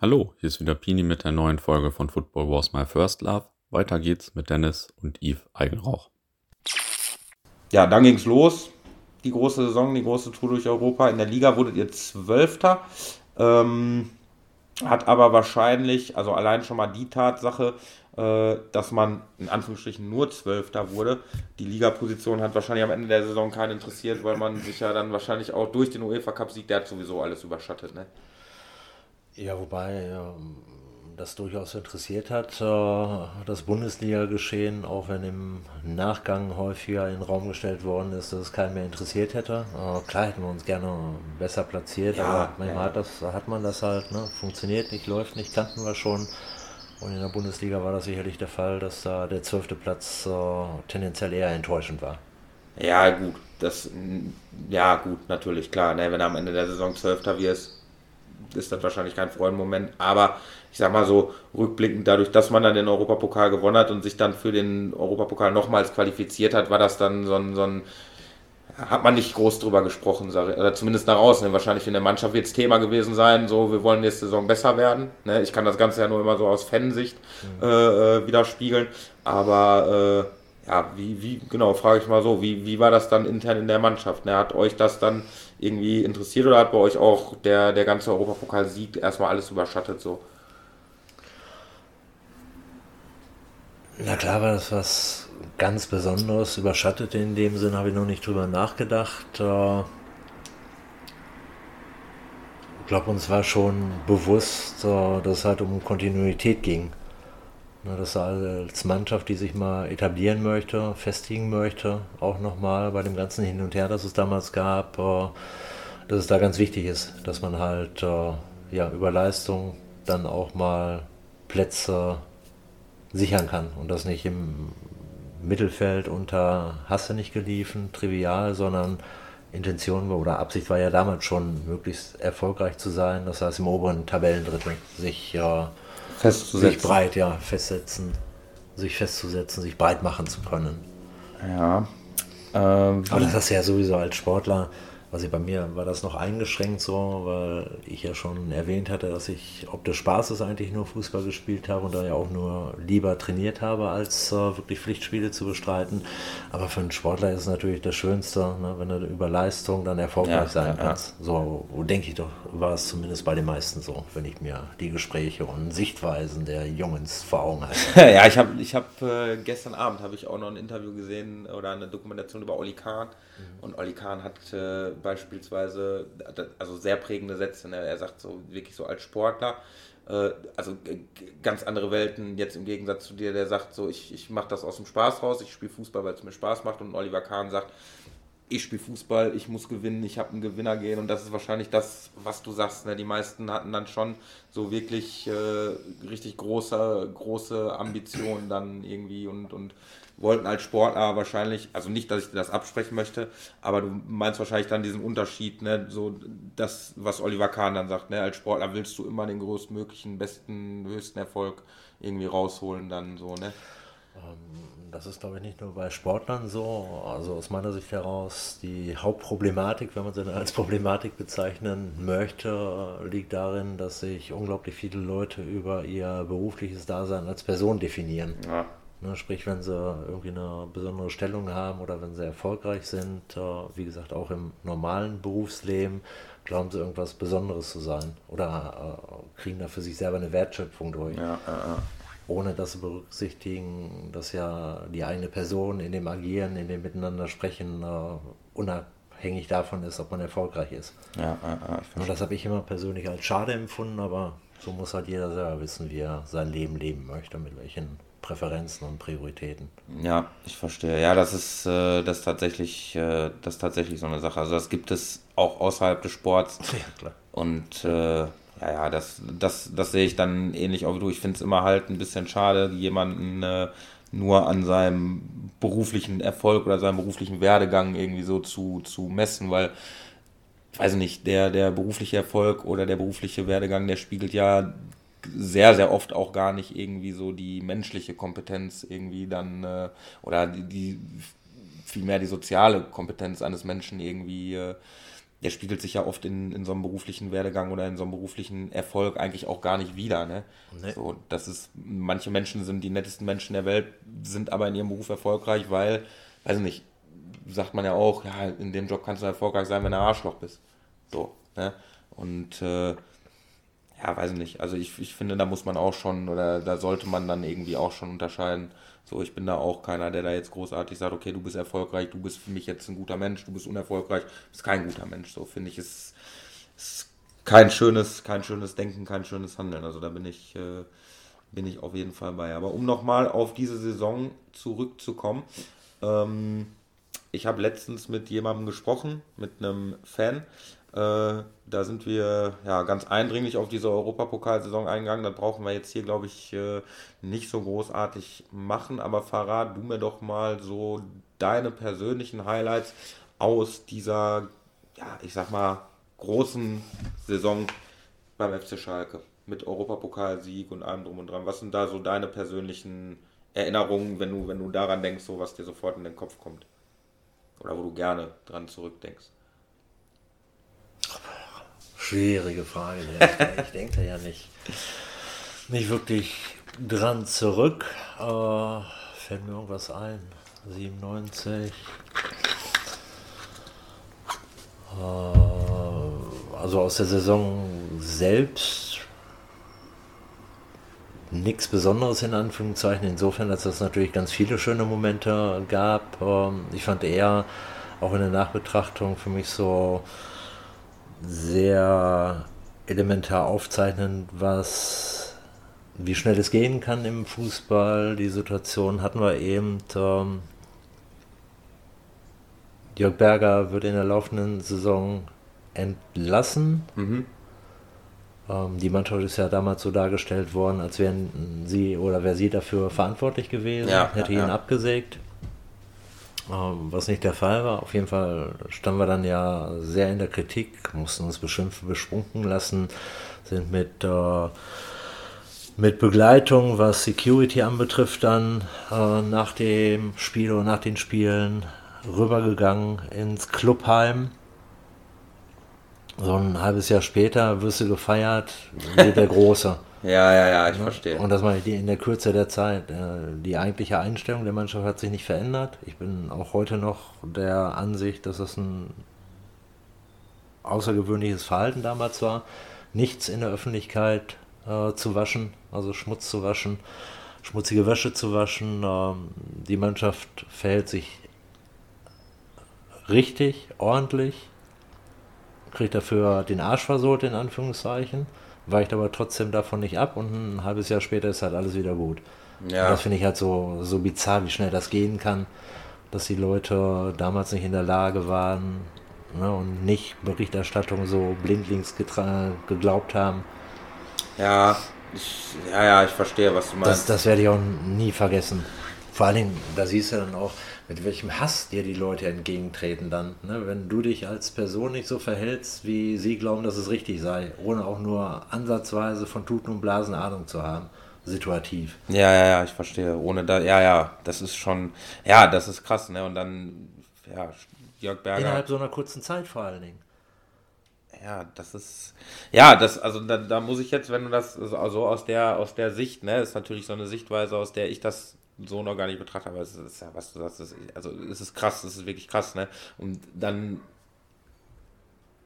Hallo, hier ist wieder Pini mit der neuen Folge von Football Was My First Love. Weiter geht's mit Dennis und Yves Eigenrauch. Ja, dann ging's los. Die große Saison, die große Tour durch Europa. In der Liga wurdet ihr Zwölfter. Ähm, hat aber wahrscheinlich, also allein schon mal die Tatsache, äh, dass man in Anführungsstrichen nur Zwölfter wurde. Die Ligaposition hat wahrscheinlich am Ende der Saison keinen interessiert, weil man sich ja dann wahrscheinlich auch durch den UEFA Cup-Sieg, der hat sowieso alles überschattet. Ne? Ja, wobei das durchaus interessiert hat, äh, das Bundesliga-Geschehen, auch wenn im Nachgang häufiger in den Raum gestellt worden ist, dass es keinen mehr interessiert hätte. Äh, klar hätten wir uns gerne besser platziert, ja, aber manchmal ja. hat, das, hat man das halt, ne? funktioniert nicht, läuft nicht, kannten wir schon. Und in der Bundesliga war das sicherlich der Fall, dass da der zwölfte Platz äh, tendenziell eher enttäuschend war. Ja, gut, das, ja, gut, natürlich, klar, ne? wenn er am Ende der Saison Zwölfter wirst, ist das wahrscheinlich kein Freudenmoment. Aber ich sag mal so, rückblickend dadurch, dass man dann den Europapokal gewonnen hat und sich dann für den Europapokal nochmals qualifiziert hat, war das dann so ein, so ein hat man nicht groß drüber gesprochen, oder zumindest nach außen. Wahrscheinlich in der Mannschaft wird es Thema gewesen sein, so wir wollen nächste Saison besser werden. Ne? Ich kann das Ganze ja nur immer so aus Fansicht mhm. äh, äh widerspiegeln. Aber äh, ja, wie, wie, genau, frage ich mal so, wie, wie war das dann intern in der Mannschaft? Ne? Hat euch das dann irgendwie interessiert oder hat bei euch auch der, der ganze Europapokal-Sieg erstmal alles überschattet so? Na klar war das was ganz Besonderes, überschattet in dem Sinn, habe ich noch nicht drüber nachgedacht. Äh, ich glaube, uns war schon bewusst, äh, dass es halt um Kontinuität ging. Dass er als Mannschaft, die sich mal etablieren möchte, festigen möchte, auch nochmal bei dem ganzen Hin und Her, das es damals gab, äh, dass es da ganz wichtig ist, dass man halt äh, ja, über Leistung dann auch mal Plätze sichern kann und das nicht im Mittelfeld unter Hasse nicht geliefen, trivial, sondern Intention oder Absicht war ja damals schon, möglichst erfolgreich zu sein. Das heißt, im oberen Tabellendrittel sich äh, festzusetzen. Sich breit, ja, festsetzen, sich festzusetzen, sich breit machen zu können. Ja. Ähm, Aber das ist ja sowieso als Sportler also bei mir war das noch eingeschränkt so, weil ich ja schon erwähnt hatte, dass ich ob des Spaßes eigentlich nur Fußball gespielt habe und da ja auch nur lieber trainiert habe, als äh, wirklich Pflichtspiele zu bestreiten. Aber für einen Sportler ist es natürlich das Schönste, ne, wenn du über Leistung dann erfolgreich ja, sein ja, kannst. Ja. So denke ich doch, war es zumindest bei den meisten so, wenn ich mir die Gespräche und Sichtweisen der Jungs vor Augen halte. ja, ich habe ich hab, äh, gestern Abend habe ich auch noch ein Interview gesehen oder eine Dokumentation über Olli Kahn. Mhm. Und Olli Kahn hat äh, beispielsweise, also sehr prägende Sätze. Ne? Er sagt so wirklich so als Sportler, äh, also ganz andere Welten jetzt im Gegensatz zu dir, der sagt so, ich, ich mache das aus dem Spaß raus, ich spiele Fußball, weil es mir Spaß macht. Und Oliver Kahn sagt, ich spiele Fußball, ich muss gewinnen, ich habe einen Gewinner gehen und das ist wahrscheinlich das, was du sagst. Ne? Die meisten hatten dann schon so wirklich äh, richtig große, große Ambitionen dann irgendwie und, und wollten als Sportler wahrscheinlich, also nicht, dass ich dir das absprechen möchte, aber du meinst wahrscheinlich dann diesen Unterschied, ne, so das, was Oliver Kahn dann sagt, ne, als Sportler willst du immer den größtmöglichen, besten, höchsten Erfolg irgendwie rausholen, dann so, ne? Ähm, das ist, glaube ich, nicht nur bei Sportlern so. Also aus meiner Sicht heraus, die Hauptproblematik, wenn man sie als Problematik bezeichnen möchte, liegt darin, dass sich unglaublich viele Leute über ihr berufliches Dasein als Person definieren. Ja. Ne, sprich, wenn sie irgendwie eine besondere Stellung haben oder wenn sie erfolgreich sind, äh, wie gesagt, auch im normalen Berufsleben, glauben sie irgendwas Besonderes zu sein oder äh, kriegen da für sich selber eine Wertschöpfung durch. Ja, äh, ohne das zu berücksichtigen, dass ja die eigene Person in dem Agieren, in dem Miteinander sprechen, äh, unabhängig davon ist, ob man erfolgreich ist. Ja, Und das habe ich immer persönlich als schade empfunden, aber so muss halt jeder selber wissen, wie er sein Leben leben möchte, mit welchen Präferenzen und Prioritäten. Ja, ich verstehe. Ja, das ist äh, das tatsächlich, äh, das tatsächlich so eine Sache. Also das gibt es auch außerhalb des Sports. Ja, klar. Und äh, ja, ja, das, das, das sehe ich dann ähnlich auch wie du. Ich finde es immer halt ein bisschen schade, jemanden äh, nur an seinem beruflichen Erfolg oder seinem beruflichen Werdegang irgendwie so zu, zu messen, weil weiß nicht, der, der berufliche Erfolg oder der berufliche Werdegang, der spiegelt ja sehr, sehr oft auch gar nicht irgendwie so die menschliche Kompetenz irgendwie dann äh, oder die, die vielmehr die soziale Kompetenz eines Menschen irgendwie äh, der spiegelt sich ja oft in, in so einem beruflichen Werdegang oder in so einem beruflichen Erfolg eigentlich auch gar nicht wieder. Ne? Nee. So, das ist, manche Menschen sind die nettesten Menschen der Welt, sind aber in ihrem Beruf erfolgreich, weil, weiß ich nicht, sagt man ja auch, ja, in dem Job kannst du erfolgreich sein, wenn du ein Arschloch bist. So, ne? Und äh, ja, weiß ich nicht. Also ich, ich finde, da muss man auch schon, oder da sollte man dann irgendwie auch schon unterscheiden. So, ich bin da auch keiner, der da jetzt großartig sagt, okay, du bist erfolgreich, du bist für mich jetzt ein guter Mensch, du bist unerfolgreich, bist kein guter Mensch. So finde ich, ist, ist kein schönes, kein schönes Denken, kein schönes Handeln. Also da bin ich, äh, bin ich auf jeden Fall bei. Aber um nochmal auf diese Saison zurückzukommen, ähm, ich habe letztens mit jemandem gesprochen, mit einem Fan, äh, da sind wir ja ganz eindringlich auf diese Europapokalsaison eingegangen. Das brauchen wir jetzt hier, glaube ich, äh, nicht so großartig machen. Aber verrat du mir doch mal so deine persönlichen Highlights aus dieser, ja, ich sag mal, großen Saison beim FC Schalke mit Europapokalsieg und allem drum und dran. Was sind da so deine persönlichen Erinnerungen, wenn du, wenn du daran denkst, so was dir sofort in den Kopf kommt? Oder wo du gerne dran zurückdenkst? Schwierige Frage. Ich denke da ja nicht, nicht wirklich dran zurück. Äh, fällt mir irgendwas ein. 97. Äh, also aus der Saison selbst nichts Besonderes in Anführungszeichen. Insofern, dass es natürlich ganz viele schöne Momente gab. Ähm, ich fand eher auch in der Nachbetrachtung für mich so sehr elementar aufzeichnen, was wie schnell es gehen kann im Fußball. Die Situation hatten wir eben. Ähm, Jörg Berger wird in der laufenden Saison entlassen. Mhm. Ähm, die Mannschaft ist ja damals so dargestellt worden, als wären sie oder wäre sie dafür verantwortlich gewesen, ja, hätte ja, ihn ja. abgesägt. Ähm, was nicht der Fall war. Auf jeden Fall standen wir dann ja sehr in der Kritik, mussten uns beschimpfen, beschwunken lassen, sind mit, äh, mit Begleitung, was Security anbetrifft, dann äh, nach dem Spiel oder nach den Spielen rübergegangen ins Clubheim. So ein halbes Jahr später wirst du gefeiert wie der Große. Ja, ja, ja, ich ja? verstehe. Und das meine ich in der Kürze der Zeit. Äh, die eigentliche Einstellung der Mannschaft hat sich nicht verändert. Ich bin auch heute noch der Ansicht, dass es ein außergewöhnliches Verhalten damals war, nichts in der Öffentlichkeit äh, zu waschen, also Schmutz zu waschen, schmutzige Wäsche zu waschen. Ähm, die Mannschaft verhält sich richtig, ordentlich, kriegt dafür den Arsch versohlt, in Anführungszeichen weicht aber trotzdem davon nicht ab und ein halbes Jahr später ist halt alles wieder gut. Ja. Und das finde ich halt so, so bizarr, wie schnell das gehen kann, dass die Leute damals nicht in der Lage waren ne, und nicht Berichterstattung so blindlings geglaubt haben. Ja, ich, ja, ja, ich verstehe, was du meinst. Das, das werde ich auch nie vergessen. Vor allen Dingen, da siehst du dann auch, mit welchem Hass dir die Leute entgegentreten dann. Ne? Wenn du dich als Person nicht so verhältst, wie sie glauben, dass es richtig sei, ohne auch nur ansatzweise von Tuten und Blasen Ahnung zu haben. Situativ. Ja, ja, ja, ich verstehe. Ohne da, ja, ja, das ist schon, ja, das ist krass, ne? Und dann, ja, Jörg Berger. Innerhalb so einer kurzen Zeit vor allen Dingen. Ja, das ist, ja, das, also da, da muss ich jetzt, wenn du das, also aus der, aus der Sicht, ne, ist natürlich so eine Sichtweise, aus der ich das so noch gar nicht betrachtet, aber es ist ja, was du sagst, ist, also es ist krass, es ist wirklich krass, ne? Und dann,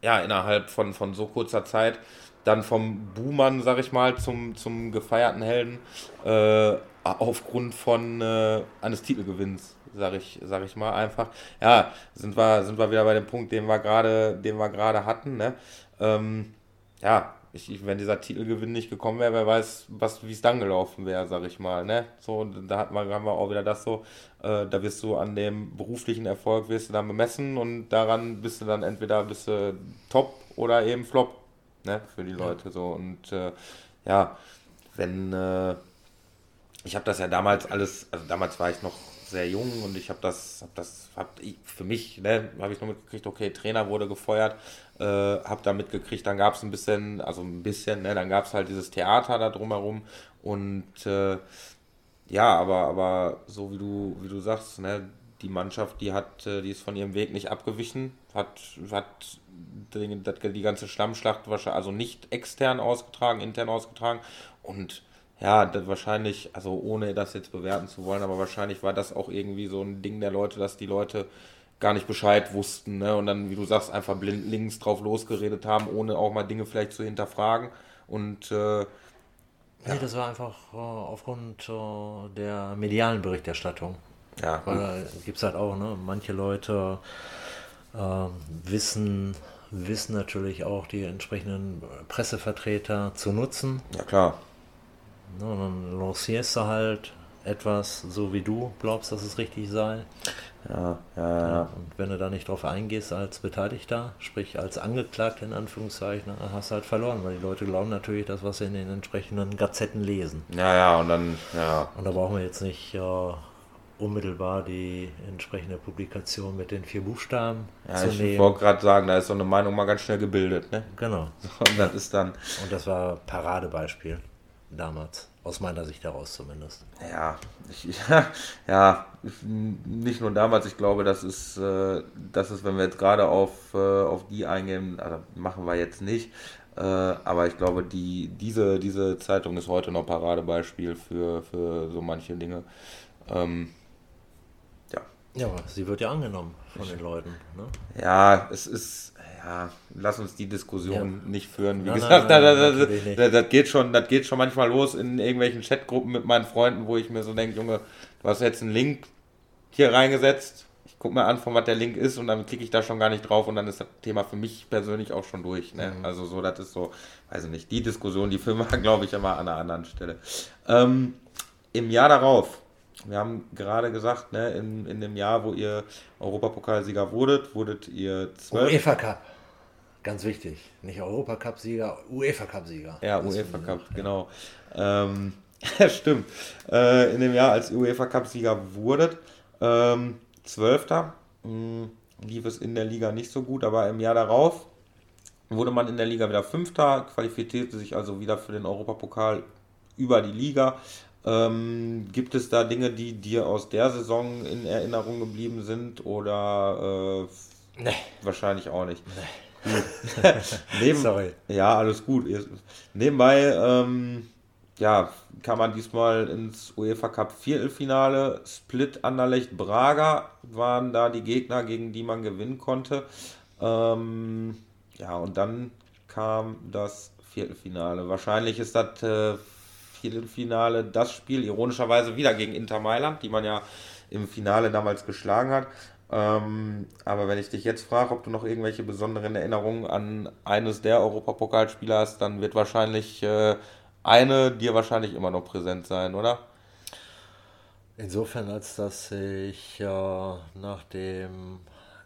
ja, innerhalb von, von so kurzer Zeit, dann vom Buhmann, sag ich mal, zum, zum gefeierten Helden, äh, aufgrund von äh, eines Titelgewinns, sag ich, sag ich mal einfach. Ja, sind wir, sind wir wieder bei dem Punkt, den wir gerade, den wir gerade hatten, ne? Ähm, ja, ich, wenn dieser Titelgewinn nicht gekommen wäre, wer weiß, wie es dann gelaufen wäre, sag ich mal. Ne? So, da hat man, haben wir auch wieder das so, äh, da wirst du an dem beruflichen Erfolg wirst du dann bemessen und daran bist du dann entweder bist du top oder eben flop, ne, für die Leute so. Und äh, ja, wenn äh, ich habe das ja damals alles, also damals war ich noch sehr jung und ich habe das, hab das, hab ich, für mich, ne, habe ich nur mitgekriegt, okay, Trainer wurde gefeuert, äh, habe da mitgekriegt, dann gab es ein bisschen, also ein bisschen, ne, dann gab es halt dieses Theater da drumherum und äh, ja, aber, aber so wie du, wie du sagst, ne, die Mannschaft, die hat, äh, die ist von ihrem Weg nicht abgewichen, hat, hat die, die ganze Schlammschlacht also nicht extern ausgetragen, intern ausgetragen und ja, wahrscheinlich, also ohne das jetzt bewerten zu wollen, aber wahrscheinlich war das auch irgendwie so ein Ding der Leute, dass die Leute gar nicht Bescheid wussten ne? und dann, wie du sagst, einfach blind links drauf losgeredet haben, ohne auch mal Dinge vielleicht zu hinterfragen und äh, Nee, das war einfach äh, aufgrund äh, der medialen Berichterstattung. Ja. Weil da gibt es halt auch, ne, manche Leute äh, wissen, wissen natürlich auch die entsprechenden Pressevertreter zu nutzen. Ja, klar. Ne, dann lancierst du halt etwas, so wie du glaubst, dass es richtig sei. Ja, ja, ja. Und wenn du da nicht drauf eingehst als Beteiligter, sprich als Angeklagter in Anführungszeichen, dann hast du halt verloren, weil die Leute glauben natürlich das, was sie in den entsprechenden Gazetten lesen. Ja, ja, und dann, ja. Und da brauchen wir jetzt nicht äh, unmittelbar die entsprechende Publikation mit den vier Buchstaben ja, zu ich nehmen. Ich wollte gerade sagen, da ist so eine Meinung mal ganz schnell gebildet, ne? Genau. Und das ist dann. Und das war Paradebeispiel damals. Aus meiner Sicht heraus zumindest. Ja, ich, ja, ja, nicht nur damals, ich glaube, das ist, äh, das ist wenn wir jetzt gerade auf, äh, auf die eingehen, also machen wir jetzt nicht, äh, aber ich glaube, die, diese, diese Zeitung ist heute noch Paradebeispiel für, für so manche Dinge. Ähm, ja. Ja, sie wird ja angenommen von den Leuten. Ne? Ja, es ist, ja, lass uns die Diskussion ja. nicht führen. Wie nein, gesagt, nein, nein, das, das, das, geht schon, das geht schon manchmal los in irgendwelchen Chatgruppen mit meinen Freunden, wo ich mir so denke, Junge, du hast jetzt einen Link hier reingesetzt. Ich gucke mir an, von was der Link ist und dann klicke ich da schon gar nicht drauf und dann ist das Thema für mich persönlich auch schon durch. Ne? Mhm. Also so, das ist so, weiß ich nicht, die Diskussion, die führen wir, glaube ich, immer an einer anderen Stelle. Ähm, Im Jahr darauf, wir haben gerade gesagt, ne, in, in dem Jahr, wo ihr Europapokalsieger wurdet, wurdet ihr zwölf. UEFA Cup. Ganz wichtig. Nicht Europacup-Sieger, UEFA-Cup-Sieger. Ja, UEFA-Cup, genau. Ähm, stimmt. Äh, in dem Jahr, als UEFA-Cup-Sieger wurdet, ähm, Zwölfter, ähm, lief es in der Liga nicht so gut, aber im Jahr darauf wurde man in der Liga wieder Fünfter, qualifizierte sich also wieder für den Europapokal über die Liga. Ähm, gibt es da Dinge, die dir aus der Saison in Erinnerung geblieben sind oder äh, nee. wahrscheinlich auch nicht? Nee. Neben, Sorry. Ja, alles gut. Nebenbei ähm, ja, kam man diesmal ins UEFA Cup Viertelfinale. Split, Anderlecht, Braga waren da die Gegner, gegen die man gewinnen konnte. Ähm, ja, und dann kam das Viertelfinale. Wahrscheinlich ist das äh, Viertelfinale das Spiel, ironischerweise wieder gegen Inter Mailand, die man ja im Finale damals geschlagen hat. Ähm, aber wenn ich dich jetzt frage, ob du noch irgendwelche besonderen Erinnerungen an eines der Europapokalspieler hast, dann wird wahrscheinlich äh, eine dir wahrscheinlich immer noch präsent sein, oder? Insofern, als dass ich äh, nach dem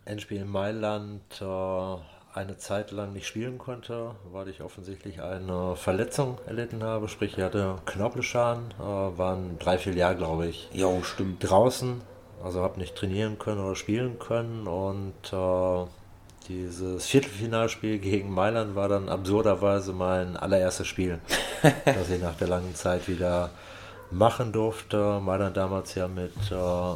Endspiel in Mailand äh, eine Zeit lang nicht spielen konnte, weil ich offensichtlich eine Verletzung erlitten habe. Sprich, ich hatte Knorpelschaden, äh, waren drei, vier Jahre, glaube ich, jo, stimmt. draußen also habe nicht trainieren können oder spielen können und äh, dieses Viertelfinalspiel gegen Mailand war dann absurderweise mein allererstes Spiel, das ich nach der langen Zeit wieder machen durfte. Mailand damals ja mit äh,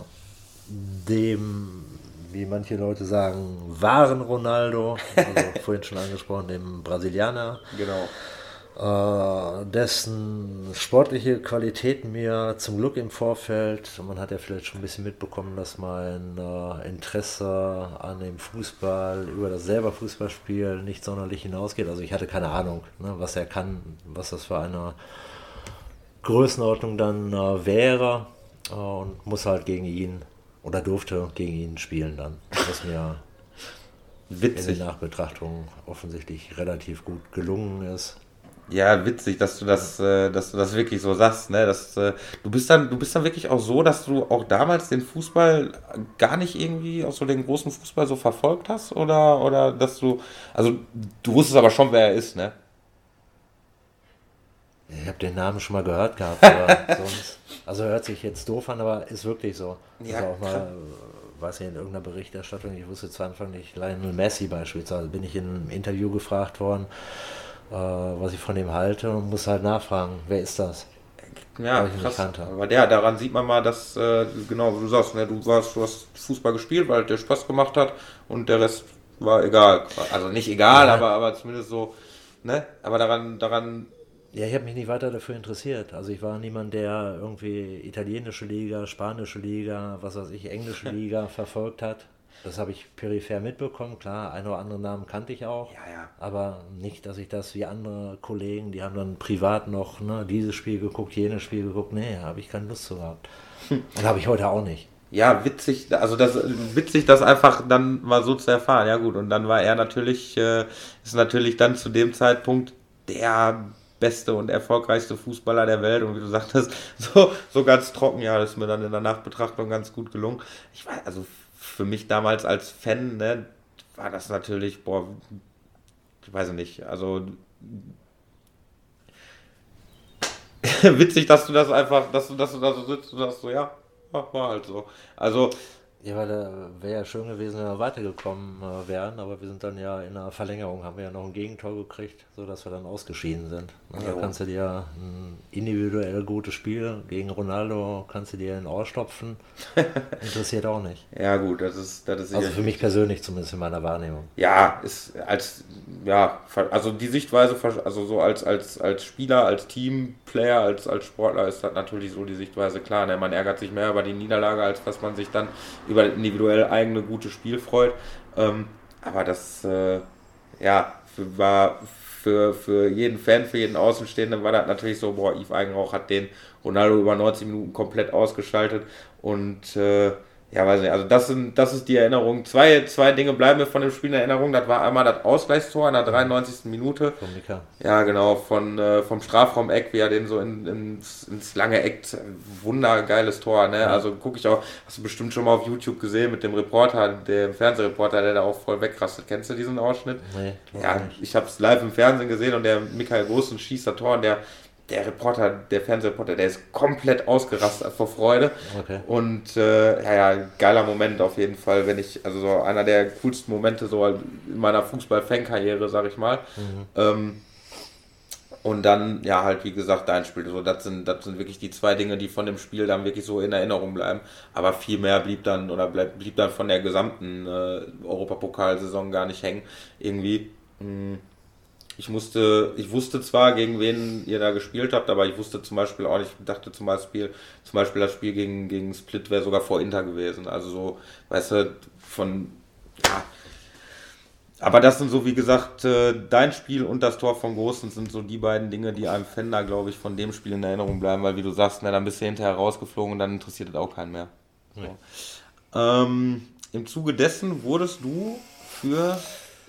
dem, wie manche Leute sagen, wahren Ronaldo, also vorhin schon angesprochen, dem Brasilianer. Genau dessen sportliche Qualitäten mir zum Glück im Vorfeld, man hat ja vielleicht schon ein bisschen mitbekommen, dass mein äh, Interesse an dem Fußball über das selber Fußballspiel nicht sonderlich hinausgeht. Also ich hatte keine Ahnung, ne, was er kann, was das für eine Größenordnung dann äh, wäre äh, und muss halt gegen ihn oder durfte gegen ihn spielen dann, was mir Witzig. in der Nachbetrachtung offensichtlich relativ gut gelungen ist. Ja, witzig, dass du das, äh, dass du das wirklich so sagst, ne? Dass, äh, du bist dann, du bist dann wirklich auch so, dass du auch damals den Fußball gar nicht irgendwie, auch so den großen Fußball so verfolgt hast, oder, oder dass du, also du wusstest aber schon, wer er ist, ne? Ich habe den Namen schon mal gehört gehabt, aber sonst, also hört sich jetzt doof an, aber ist wirklich so. Ja, also auch mal, weiß ich in irgendeiner Berichterstattung, ich wusste zu Anfang nicht, Lionel Messi beispielsweise, bin ich in einem Interview gefragt worden, äh, was ich von ihm halte und muss halt nachfragen, wer ist das? Ja, krass. Aber der, daran sieht man mal, dass, äh, genau, wie du sagst, ne, du warst, du hast Fußball gespielt, weil der Spaß gemacht hat und der Rest war egal. Also nicht egal, ja. aber, aber zumindest so, ne? Aber daran, daran. Ja, ich habe mich nicht weiter dafür interessiert. Also ich war niemand, der irgendwie italienische Liga, spanische Liga, was weiß ich, englische Liga verfolgt hat. Das habe ich peripher mitbekommen, klar, ein oder andere Namen kannte ich auch. Ja, ja. Aber nicht, dass ich das wie andere Kollegen, die haben dann privat noch ne, dieses Spiel geguckt, jenes Spiel geguckt. Nee, habe ich keine Lust zu gehabt. Und habe ich heute auch nicht. Ja, witzig, also das witzig, das einfach dann mal so zu erfahren. Ja gut, und dann war er natürlich, äh, ist natürlich dann zu dem Zeitpunkt der beste und erfolgreichste Fußballer der Welt. Und wie du sagtest, so, so ganz trocken, ja, das ist mir dann in der Nachbetrachtung ganz gut gelungen. Ich weiß, also für mich damals als Fan, ne, war das natürlich, boah, ich weiß nicht, also witzig, dass du das einfach, dass du, dass du da so sitzt und sagst so, ja, war halt so. Also ja, weil da wäre ja schön gewesen, wenn wir weitergekommen äh, wären, aber wir sind dann ja in der Verlängerung, haben wir ja noch ein Gegentor gekriegt, sodass wir dann ausgeschieden sind. Ne? Da kannst du dir ein individuell gutes Spiel gegen Ronaldo, kannst du dir in Ohr stopfen. Interessiert auch nicht. Ja, gut, das ist. Das ist also für mich persönlich zumindest in meiner Wahrnehmung. Ja, ist als, ja, also die Sichtweise, also so als, als, als Spieler, als Teamplayer, als, als Sportler ist das natürlich so die Sichtweise klar. Ne? Man ärgert sich mehr über die Niederlage, als dass man sich dann über individuell eigene gute Spiel freut. Ähm, aber das äh, ja, war für, für jeden Fan, für jeden Außenstehenden war das natürlich so, boah, Yves Eigenrauch hat den Ronaldo über 90 Minuten komplett ausgeschaltet und äh, ja, weiß nicht, also das sind, das ist die Erinnerung. Zwei, zwei Dinge bleiben mir von dem Spiel in Erinnerung. Das war einmal das Ausgleichstor in der 93. Minute. Von Mika. Ja, genau, von, äh, vom Strafraum-Eck, wie er den so in, ins, ins lange Eck, wundergeiles Tor, ne? Ja. Also gucke ich auch, hast du bestimmt schon mal auf YouTube gesehen mit dem Reporter, dem Fernsehreporter, der da auch voll wegrastet. Kennst du diesen Ausschnitt? Nee. Ja, ich habe es live im Fernsehen gesehen und der Michael Großen schießt das Tor und der der Reporter, der Fernsehreporter, der ist komplett ausgerastet vor Freude. Okay. Und äh, ja, ja, geiler Moment auf jeden Fall, wenn ich, also so einer der coolsten Momente so in meiner Fußball-Fan-Karriere, sag ich mal. Mhm. Ähm, und dann, ja, halt, wie gesagt, dein Spiel. So, das sind, das sind wirklich die zwei Dinge, die von dem Spiel dann wirklich so in Erinnerung bleiben. Aber viel mehr blieb dann oder bleib, blieb dann von der gesamten äh, Europapokalsaison gar nicht hängen. Irgendwie. Mh, hm, ich musste, ich wusste zwar, gegen wen ihr da gespielt habt, aber ich wusste zum Beispiel auch nicht, ich dachte zum Beispiel, zum Beispiel das Spiel gegen, gegen Split wäre sogar vor Inter gewesen. Also so, weißt du, von, ja. Aber das sind so, wie gesagt, äh, dein Spiel und das Tor von Großen sind so die beiden Dinge, die einem Fender, glaube ich, von dem Spiel in Erinnerung bleiben, weil wie du sagst, na, dann bist du hinterher rausgeflogen und dann interessiert es auch keinen mehr. So. Ähm, Im Zuge dessen wurdest du für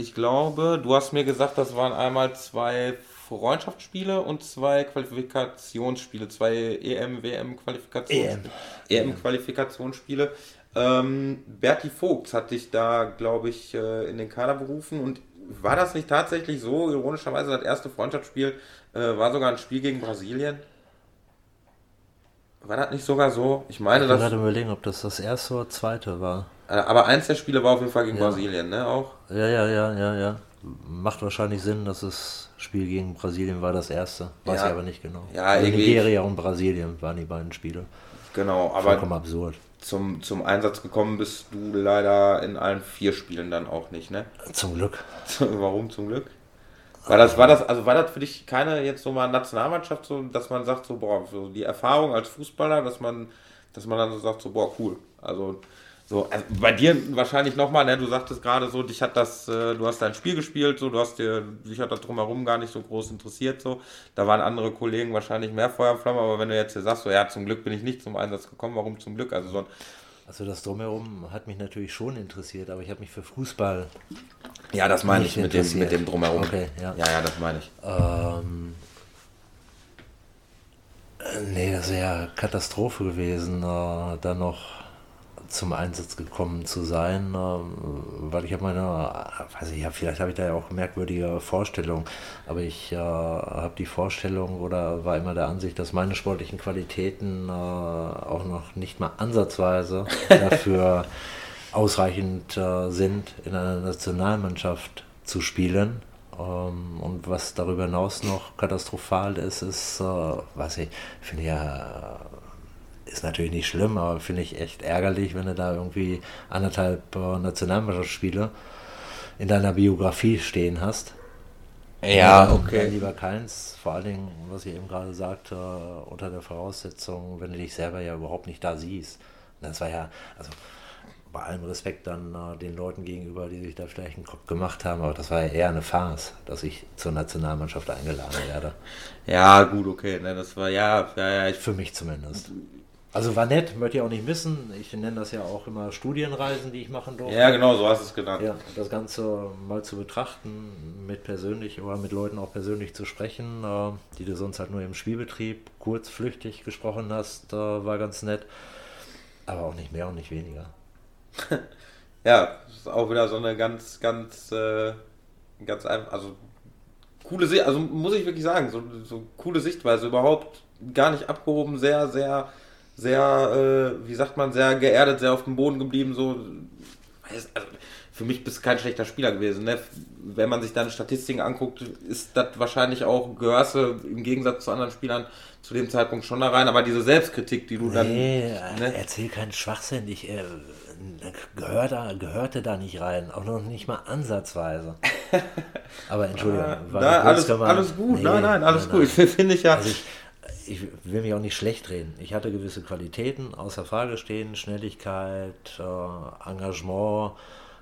ich glaube, du hast mir gesagt, das waren einmal zwei Freundschaftsspiele und zwei Qualifikationsspiele, zwei EM, WM Qualifikationsspiele. EM, EM Qualifikationsspiele. Ähm, Berti Vogt hat dich da, glaube ich, äh, in den Kader berufen und war das nicht tatsächlich so, ironischerweise, das erste Freundschaftsspiel äh, war sogar ein Spiel gegen Brasilien? War das nicht sogar so? Ich meine, ich kann gerade überlegen, ob das das erste oder zweite war. Äh, aber eins der Spiele war auf jeden Fall gegen ja. Brasilien, ne? Auch? Ja, ja, ja, ja, ja. Macht wahrscheinlich Sinn, dass das Spiel gegen Brasilien war das erste. Weiß ja. ich aber nicht genau. Ja, also Nigeria und Brasilien waren die beiden Spiele. Genau, aber. Vollkommen absurd. Zum, zum Einsatz gekommen bist du leider in allen vier Spielen dann auch nicht, ne? Zum Glück. Warum zum Glück? War das, war das, also war das für dich keine jetzt so mal Nationalmannschaft, so, dass man sagt, so, boah, so die Erfahrung als Fußballer, dass man, dass man dann so sagt, so, boah, cool. Also so, also bei dir wahrscheinlich nochmal, ne? Du sagtest gerade so, dich hat das, äh, du hast dein Spiel gespielt, so, du hast dir, dich hat das drumherum gar nicht so groß interessiert, so. Da waren andere Kollegen wahrscheinlich mehr Feuer und Flamme, aber wenn du jetzt hier sagst, so, ja, zum Glück bin ich nicht zum Einsatz gekommen, warum zum Glück? Also so ein, also das drumherum hat mich natürlich schon interessiert, aber ich habe mich für Fußball. Ja, das meine ich mit dem, mit dem drumherum. Okay, ja. Ja, ja, das meine ich. Ähm, äh, nee, das wäre ja Katastrophe gewesen, äh, dann noch zum Einsatz gekommen zu sein, ähm, weil ich habe meine, weiß ich ja, vielleicht habe ich da ja auch merkwürdige Vorstellungen, aber ich äh, habe die Vorstellung oder war immer der Ansicht, dass meine sportlichen Qualitäten äh, auch noch nicht mal ansatzweise dafür ausreichend äh, sind, in einer Nationalmannschaft zu spielen. Ähm, und was darüber hinaus noch katastrophal ist, ist, äh, was ich finde ja, ist natürlich nicht schlimm, aber finde ich echt ärgerlich, wenn du da irgendwie anderthalb äh, Nationalmannschaftsspiele in deiner Biografie stehen hast. Ja, okay. Lieber keins, vor allen Dingen, was ich eben gerade sagte, unter der Voraussetzung, wenn du dich selber ja überhaupt nicht da siehst. Das war ja, also bei allem Respekt dann äh, den Leuten gegenüber, die sich da vielleicht einen Kopf gemacht haben, aber das war ja eher eine Farce, dass ich zur Nationalmannschaft eingeladen werde. Ja, gut, okay. Ne, das war ja, ja, ja. Ich, Für mich zumindest. Also war nett, möchte ich auch nicht missen. Ich nenne das ja auch immer Studienreisen, die ich machen durfte. Ja, genau, so hast du es genannt. Ja, das Ganze mal zu betrachten, mit persönlich oder mit Leuten auch persönlich zu sprechen, äh, die du sonst halt nur im Spielbetrieb kurz flüchtig gesprochen hast, äh, war ganz nett. Aber auch nicht mehr und nicht weniger. ja, ist auch wieder so eine ganz, ganz, äh, ganz einfach, also coole Sicht, also muss ich wirklich sagen, so, so coole Sichtweise, überhaupt gar nicht abgehoben, sehr, sehr, sehr, äh, wie sagt man, sehr geerdet, sehr auf dem Boden geblieben, so, also, für mich bist du kein schlechter Spieler gewesen. Ne? Wenn man sich deine Statistiken anguckt, ist das wahrscheinlich auch, gehörst du im Gegensatz zu anderen Spielern zu dem Zeitpunkt schon da rein, aber diese Selbstkritik, die du nee, dann. Ne? erzähl keinen Schwachsinn. Ich, äh, gehörte, gehörte da nicht rein, auch noch nicht mal ansatzweise. Aber Entschuldigung, war nein, alles, alles gut, nee, nein, nein, alles nein, gut. Nein. Finde ich ja. Also ich, ich will mich auch nicht schlecht reden. Ich hatte gewisse Qualitäten, außer Frage stehen, Schnelligkeit, äh, Engagement,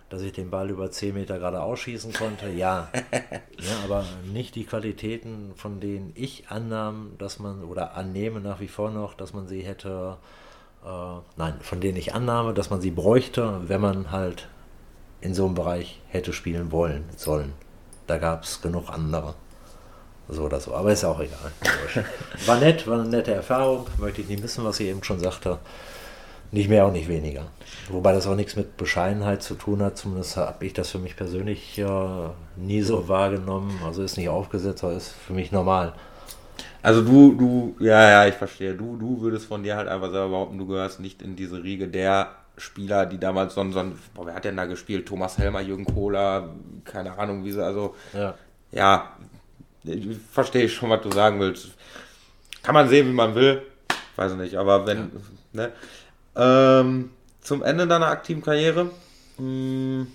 dass ich den Ball über 10 Meter gerade ausschießen konnte, ja. ja. Aber nicht die Qualitäten, von denen ich annahm, dass man, oder annehme nach wie vor noch, dass man sie hätte äh, nein, von denen ich annahme, dass man sie bräuchte, wenn man halt in so einem Bereich hätte spielen wollen, sollen. Da gab es genug andere. So oder so, aber ist auch egal. War nett, war eine nette Erfahrung, möchte ich nicht wissen, was ich eben schon sagte. Nicht mehr, auch nicht weniger. Wobei das auch nichts mit Bescheidenheit zu tun hat, zumindest habe ich das für mich persönlich äh, nie so wahrgenommen. Also ist nicht aufgesetzt, aber ist für mich normal. Also du, du, ja, ja, ich verstehe. Du, du würdest von dir halt einfach selber behaupten, du gehörst nicht in diese Riege der Spieler, die damals so, so boah, wer hat denn da gespielt? Thomas Helmer, Jürgen Kohler, keine Ahnung, wie sie, also, ja, ja verstehe ich schon, was du sagen willst. Kann man sehen, wie man will, weiß nicht, aber wenn, ja. ne, ähm, zum Ende deiner aktiven Karriere mh, hm,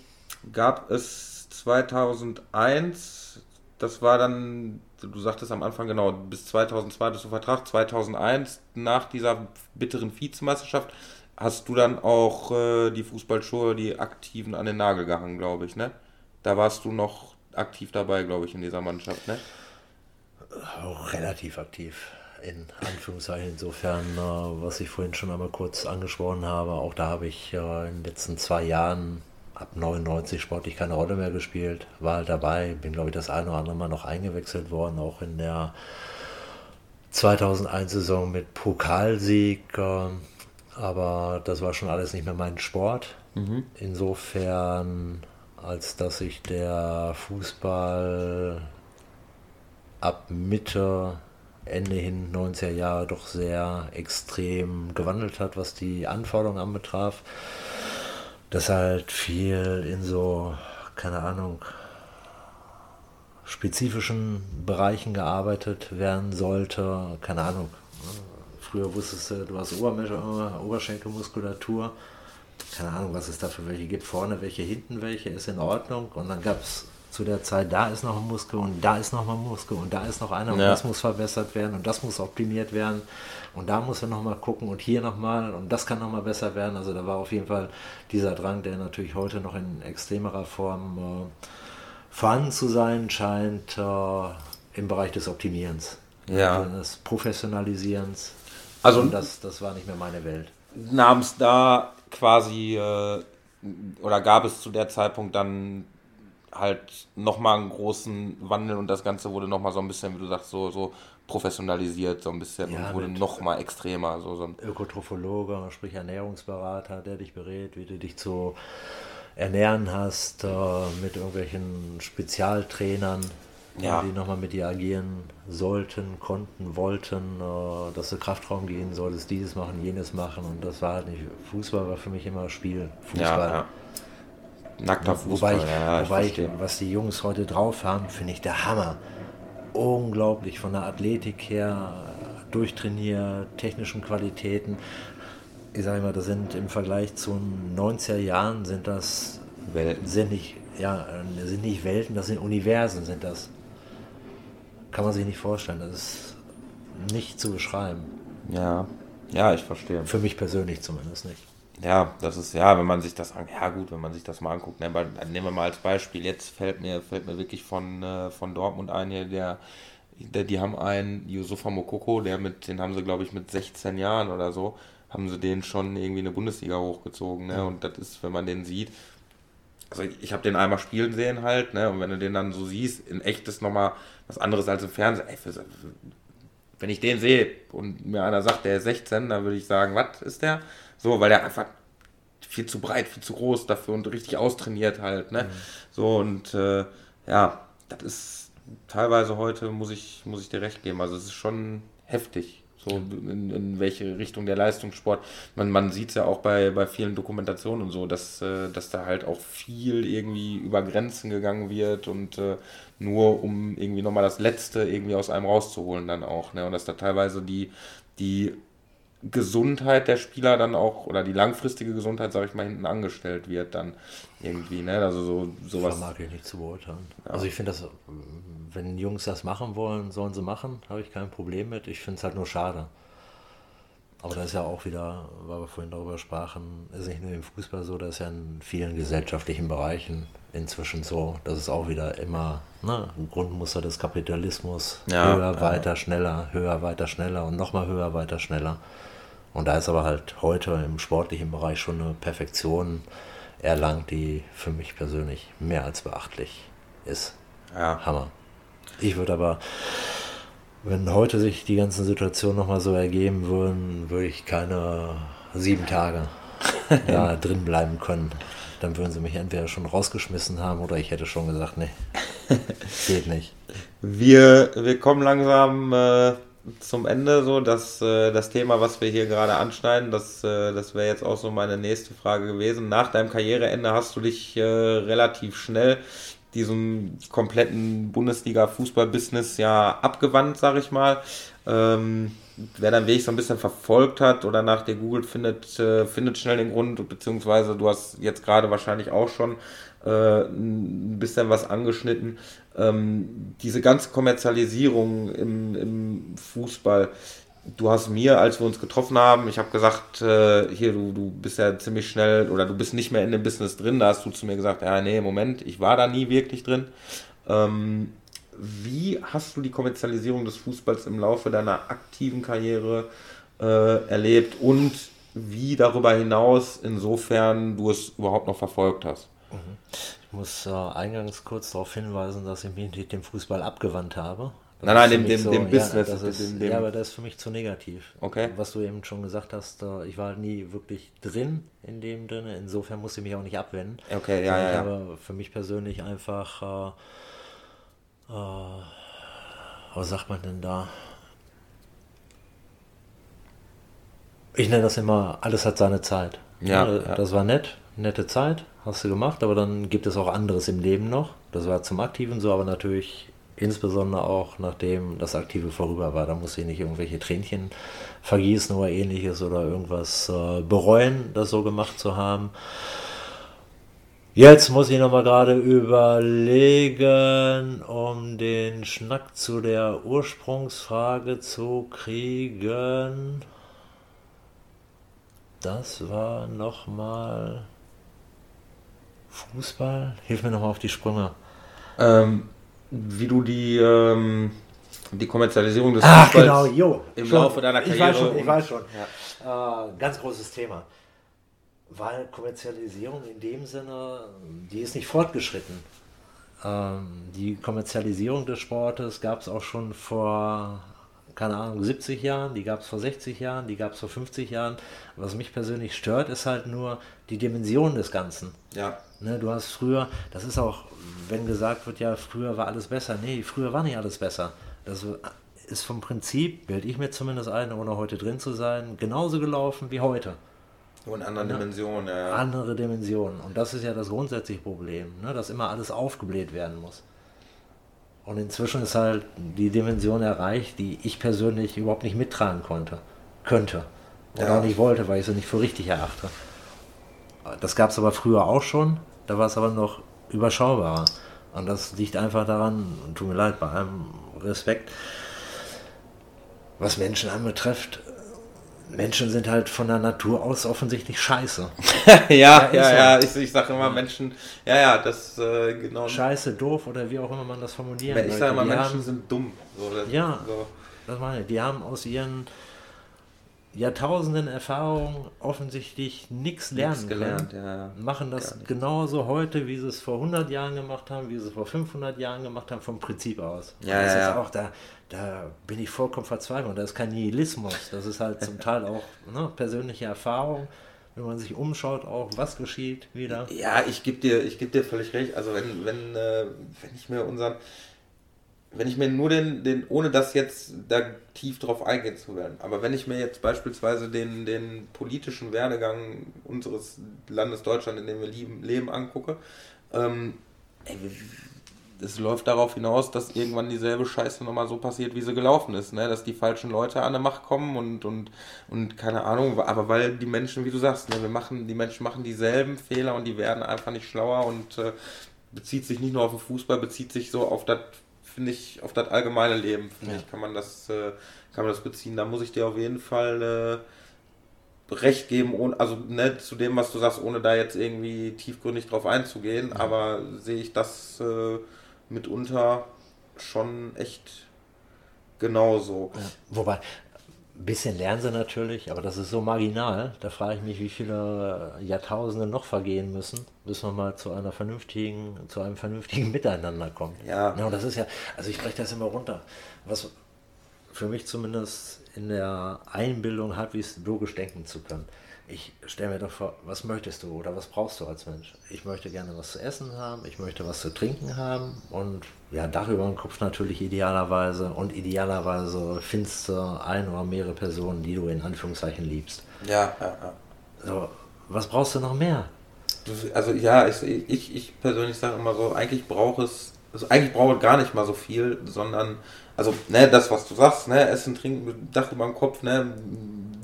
gab es 2001, das war dann du sagtest am Anfang genau, bis 2002 hattest du Vertrag, 2001 nach dieser bitteren Vizemeisterschaft hast du dann auch äh, die Fußballschuhe, die Aktiven an den Nagel gehangen, glaube ich, ne? Da warst du noch aktiv dabei, glaube ich, in dieser Mannschaft, ne? Auch relativ aktiv, in Anführungszeichen. Insofern, äh, was ich vorhin schon einmal kurz angesprochen habe, auch da habe ich in den letzten zwei Jahren ab 99 sportlich keine Rolle mehr gespielt, war halt dabei, bin glaube ich das eine oder andere Mal noch eingewechselt worden, auch in der 2001-Saison mit Pokalsieg, ähm, aber das war schon alles nicht mehr mein Sport. Mhm. Insofern, als dass sich der Fußball ab Mitte, Ende hin 90er Jahre doch sehr extrem gewandelt hat, was die Anforderungen anbetraf dass halt viel in so, keine Ahnung, spezifischen Bereichen gearbeitet werden sollte. Keine Ahnung. Früher wusstest du, du hast Oberschenkelmuskulatur. Keine Ahnung, was es da für welche gibt. Vorne welche, hinten welche, ist in Ordnung. Und dann gab es zu der Zeit, da ist noch ein Muskel und da ist noch mal ein Muskel und da ist noch einer und ja. das muss verbessert werden und das muss optimiert werden. Und da muss er nochmal gucken und hier nochmal und das kann nochmal besser werden. Also da war auf jeden Fall dieser Drang, der natürlich heute noch in extremerer Form äh, vorhanden zu sein scheint, äh, im Bereich des Optimierens. Ja. Also des Professionalisierens. Also und das, das war nicht mehr meine Welt. Nahm es da quasi äh, oder gab es zu der Zeitpunkt dann halt nochmal einen großen Wandel und das Ganze wurde nochmal so ein bisschen, wie du sagst, so, so professionalisiert so ein bisschen ja, und wurde noch mal extremer. So, so ein Ökotrophologe, sprich Ernährungsberater, der dich berät, wie du dich zu ernähren hast, äh, mit irgendwelchen Spezialtrainern, ja. die nochmal mit dir agieren sollten, konnten, wollten, äh, dass du Kraftraum gehen solltest, dieses machen, jenes machen und das war halt nicht, Fußball war für mich immer Spiel, Fußball. Ja, Nackter Fußball, wobei, ich, ja, wobei ich, was die Jungs heute drauf haben, finde ich der Hammer. Unglaublich von der Athletik her, durchtrainiert, technischen Qualitäten. Ich sage mal, das sind im Vergleich zu 90er Jahren sind das Welten. Sind nicht, ja, sind nicht Welten, das sind Universen, sind das. Kann man sich nicht vorstellen. Das ist nicht zu beschreiben. Ja, ja, ich verstehe. Für mich persönlich zumindest nicht. Ja, das ist ja, wenn man sich das an, ja gut, wenn man sich das mal anguckt, ne, nehmen wir mal als Beispiel, jetzt fällt mir, fällt mir wirklich von, äh, von Dortmund ein hier, der, der, die haben einen Yusufa Mokoko, der mit, den haben sie glaube ich mit 16 Jahren oder so, haben sie den schon irgendwie eine Bundesliga hochgezogen, ne, und das ist, wenn man den sieht, also ich habe den einmal spielen sehen halt, ne, und wenn du den dann so siehst, in echt ist nochmal was anderes als im Fernsehen, ey, für, wenn ich den sehe und mir einer sagt, der ist 16, dann würde ich sagen, was ist der? So, weil der einfach viel zu breit, viel zu groß dafür und richtig austrainiert halt, ne? Mhm. So und äh, ja, das ist teilweise heute, muss ich, muss ich dir recht geben. Also es ist schon heftig. So in, in welche Richtung der Leistungssport. Man, man sieht es ja auch bei, bei vielen Dokumentationen und so, dass, äh, dass da halt auch viel irgendwie über Grenzen gegangen wird und äh, nur um irgendwie nochmal das Letzte irgendwie aus einem rauszuholen dann auch. Ne? Und dass da teilweise die, die Gesundheit der Spieler dann auch oder die langfristige Gesundheit, sage ich mal, hinten angestellt wird dann irgendwie, ne? Also so sowas. Das mag ich nicht zu beurteilen. Ja. Also ich finde das, wenn Jungs das machen wollen, sollen sie machen, habe ich kein Problem mit. Ich finde es halt nur schade. Aber das ist ja auch wieder, weil wir vorhin darüber sprachen, ist nicht nur im Fußball so, das ist ja in vielen gesellschaftlichen Bereichen inzwischen so. Das ist auch wieder immer ne, ein Grundmuster des Kapitalismus. Ja, höher, ja. weiter, schneller, höher, weiter, schneller und nochmal höher, weiter, schneller. Und da ist aber halt heute im sportlichen Bereich schon eine Perfektion erlangt, die für mich persönlich mehr als beachtlich ist. Ja. Hammer. Ich würde aber, wenn heute sich die ganzen Situationen nochmal so ergeben würden, würde ich keine sieben Tage da drin bleiben können. Dann würden sie mich entweder schon rausgeschmissen haben oder ich hätte schon gesagt, nee, geht nicht. Wir, wir kommen langsam äh, zum Ende so, dass äh, das Thema, was wir hier gerade anschneiden, das, äh, das wäre jetzt auch so meine nächste Frage gewesen. Nach deinem Karriereende hast du dich äh, relativ schnell diesem kompletten Bundesliga-Fußball-Business ja abgewandt, sag ich mal. Ähm, wer deinen Weg so ein bisschen verfolgt hat oder nach dir googelt, findet, äh, findet schnell den Grund, beziehungsweise du hast jetzt gerade wahrscheinlich auch schon äh, ein bisschen was angeschnitten. Ähm, diese ganze Kommerzialisierung im, im Fußball, du hast mir, als wir uns getroffen haben, ich habe gesagt, äh, hier, du, du bist ja ziemlich schnell oder du bist nicht mehr in dem Business drin, da hast du zu mir gesagt, ja, nee, Moment, ich war da nie wirklich drin. Ähm, wie hast du die Kommerzialisierung des Fußballs im Laufe deiner aktiven Karriere äh, erlebt und wie darüber hinaus, insofern du es überhaupt noch verfolgt hast? Ich muss äh, eingangs kurz darauf hinweisen, dass ich mich nicht dem Fußball abgewandt habe. Das nein, nein, dem, dem, so, dem Business. Ja, ist, dem, dem, ja, aber das ist für mich zu negativ. Okay. Was du eben schon gesagt hast, äh, ich war nie wirklich drin in dem drin. Insofern musste ich mich auch nicht abwenden. Okay, ja, ja. Ich habe für mich persönlich einfach, äh, äh, was sagt man denn da? Ich nenne das immer, alles hat seine Zeit. Ja, ja. Das war nett, nette Zeit hast du gemacht, aber dann gibt es auch anderes im Leben noch. Das war zum Aktiven so, aber natürlich insbesondere auch nachdem das Aktive vorüber war. Da muss ich nicht irgendwelche Tränchen vergießen oder ähnliches oder irgendwas äh, bereuen, das so gemacht zu haben. Jetzt muss ich nochmal gerade überlegen, um den Schnack zu der Ursprungsfrage zu kriegen. Das war nochmal Fußball? Hilf mir nochmal auf die Sprünge. Ähm, wie du die, ähm, die Kommerzialisierung des Ach, Fußballs genau, jo, im schon. Laufe deiner Karriere. Ich weiß schon, ich weiß schon. Ja. Äh, ganz großes Thema. Weil Kommerzialisierung in dem Sinne, die ist nicht fortgeschritten. Ähm, die Kommerzialisierung des Sportes gab es auch schon vor keine Ahnung, 70 Jahren, die gab es vor 60 Jahren, die gab es vor 50 Jahren. Was mich persönlich stört, ist halt nur die Dimension des Ganzen. Ja. Ne, du hast früher, das ist auch, wenn gesagt wird, ja, früher war alles besser. Nee, früher war nicht alles besser. Das ist vom Prinzip, bilde ich mir zumindest ein, ohne heute drin zu sein, genauso gelaufen wie heute. Und anderen ne? Dimensionen, ja, ja. Andere Dimensionen. Und das ist ja das grundsätzliche Problem, ne? dass immer alles aufgebläht werden muss. Und inzwischen ist halt die Dimension erreicht, die ich persönlich überhaupt nicht mittragen konnte, könnte. Oder ja. auch nicht wollte, weil ich sie nicht für richtig erachte. Das gab es aber früher auch schon, da war es aber noch überschaubarer. Und das liegt einfach daran, tut mir leid, bei allem Respekt, was Menschen anbetrifft, Menschen sind halt von der Natur aus offensichtlich scheiße. ja, ja, ja, ja, ich, ich sage immer Menschen, ja, ja, das äh, genau. Scheiße, doof oder wie auch immer man das formulieren Ich sage immer, Menschen haben, sind dumm. So, das, ja, so. das meine ich. Die haben aus ihren Jahrtausenden Erfahrung offensichtlich nichts lernen gelernt. Ja, machen das genauso heute, wie sie es vor 100 Jahren gemacht haben, wie sie es vor 500 Jahren gemacht haben, vom Prinzip aus. Ja, das ja, ist auch da, da bin ich vollkommen verzweifelt. Das ist kein Nihilismus, das ist halt zum Teil auch ne, persönliche Erfahrung. Wenn man sich umschaut, auch was geschieht wieder. Ja, ich gebe dir, geb dir völlig recht. Also wenn, wenn, äh, wenn ich mir unseren wenn ich mir nur den, den, ohne das jetzt da tief drauf eingehen zu werden, aber wenn ich mir jetzt beispielsweise den, den politischen Werdegang unseres Landes Deutschland, in dem wir lieben, leben, angucke, ähm, es läuft darauf hinaus, dass irgendwann dieselbe Scheiße nochmal so passiert, wie sie gelaufen ist, ne? dass die falschen Leute an der Macht kommen und, und, und keine Ahnung, aber weil die Menschen, wie du sagst, ne, wir machen, die Menschen machen dieselben Fehler und die werden einfach nicht schlauer und äh, bezieht sich nicht nur auf den Fußball, bezieht sich so auf das finde ich, auf das allgemeine Leben, finde ja. ich, kann man das, äh, kann man das beziehen. Da muss ich dir auf jeden Fall äh, recht geben, ohne, also ne, zu dem, was du sagst, ohne da jetzt irgendwie tiefgründig drauf einzugehen, ja. aber sehe ich das äh, mitunter schon echt genauso. Ja. Wobei, ein bisschen lernen sie natürlich, aber das ist so marginal. Da frage ich mich, wie viele Jahrtausende noch vergehen müssen, bis man mal zu einer vernünftigen, zu einem vernünftigen Miteinander kommt. Ja. ja und das ist ja, also ich breche das immer runter. Was für mich zumindest in der Einbildung halbwegs logisch denken zu können ich stelle mir doch vor, was möchtest du oder was brauchst du als Mensch? Ich möchte gerne was zu essen haben, ich möchte was zu trinken haben und ja, Dach über dem Kopf natürlich idealerweise und idealerweise findest du ein oder mehrere Personen, die du in Anführungszeichen liebst. Ja, ja, ja. So, was brauchst du noch mehr? Also ja, ich, ich, ich persönlich sage immer so, eigentlich braucht es, also eigentlich braucht es gar nicht mal so viel, sondern also ne, das, was du sagst, ne, Essen, Trinken, Dach über dem Kopf, ne,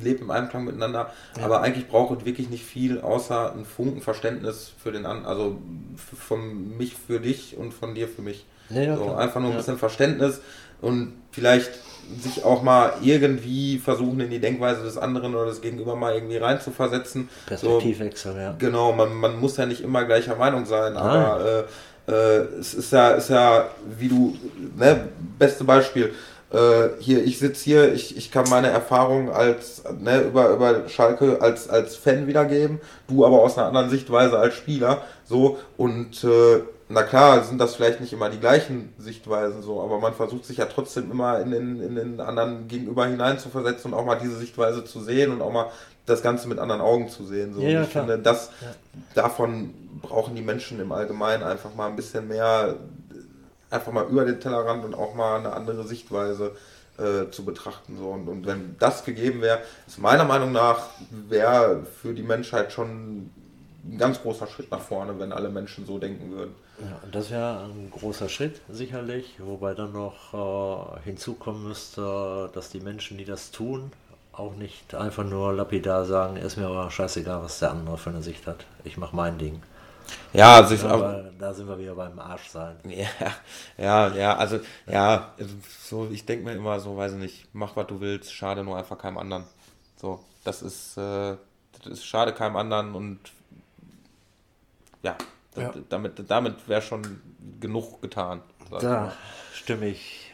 lebt im Einklang miteinander. Ja. Aber eigentlich braucht es wirklich nicht viel, außer ein Funkenverständnis für den anderen, also von mich für dich und von dir für mich. Ja, so, einfach nur ein bisschen Verständnis und vielleicht sich auch mal irgendwie versuchen, in die Denkweise des anderen oder des Gegenüber mal irgendwie reinzuversetzen. Perspektivwechsel, so, ja. Genau, man, man muss ja nicht immer gleicher Meinung sein, Nein. aber äh, äh, es ist ja, ist ja, wie du, ne, beste Beispiel, äh, hier, ich sitze hier, ich, ich kann meine Erfahrungen als, ne, über, über Schalke als, als Fan wiedergeben, du aber aus einer anderen Sichtweise als Spieler, so, und äh, na klar, sind das vielleicht nicht immer die gleichen Sichtweisen so, aber man versucht sich ja trotzdem immer in den, in den anderen Gegenüber hineinzuversetzen und auch mal diese Sichtweise zu sehen und auch mal das Ganze mit anderen Augen zu sehen. So. Ja, ich klar. finde, das, davon brauchen die Menschen im Allgemeinen einfach mal ein bisschen mehr einfach mal über den Tellerrand und auch mal eine andere Sichtweise äh, zu betrachten. So. Und, und wenn das gegeben wäre, ist meiner Meinung nach, wäre für die Menschheit schon ein ganz großer Schritt nach vorne, wenn alle Menschen so denken würden. Ja, das wäre ein großer Schritt, sicherlich, wobei dann noch äh, hinzukommen müsste, dass die Menschen, die das tun, auch nicht einfach nur lapidar sagen, ist mir aber scheißegal, was der andere für eine Sicht hat. Ich mache mein Ding. Ja, also ich, aber, da sind wir wieder beim Arsch sein. Ja, ja, ja, also ja, so ich denke mir immer so, weiß ich nicht, mach was du willst, schade nur einfach keinem anderen. So, das ist, äh, das ist schade keinem anderen und ja, ja. damit, damit wäre schon genug getan. Da stimme ich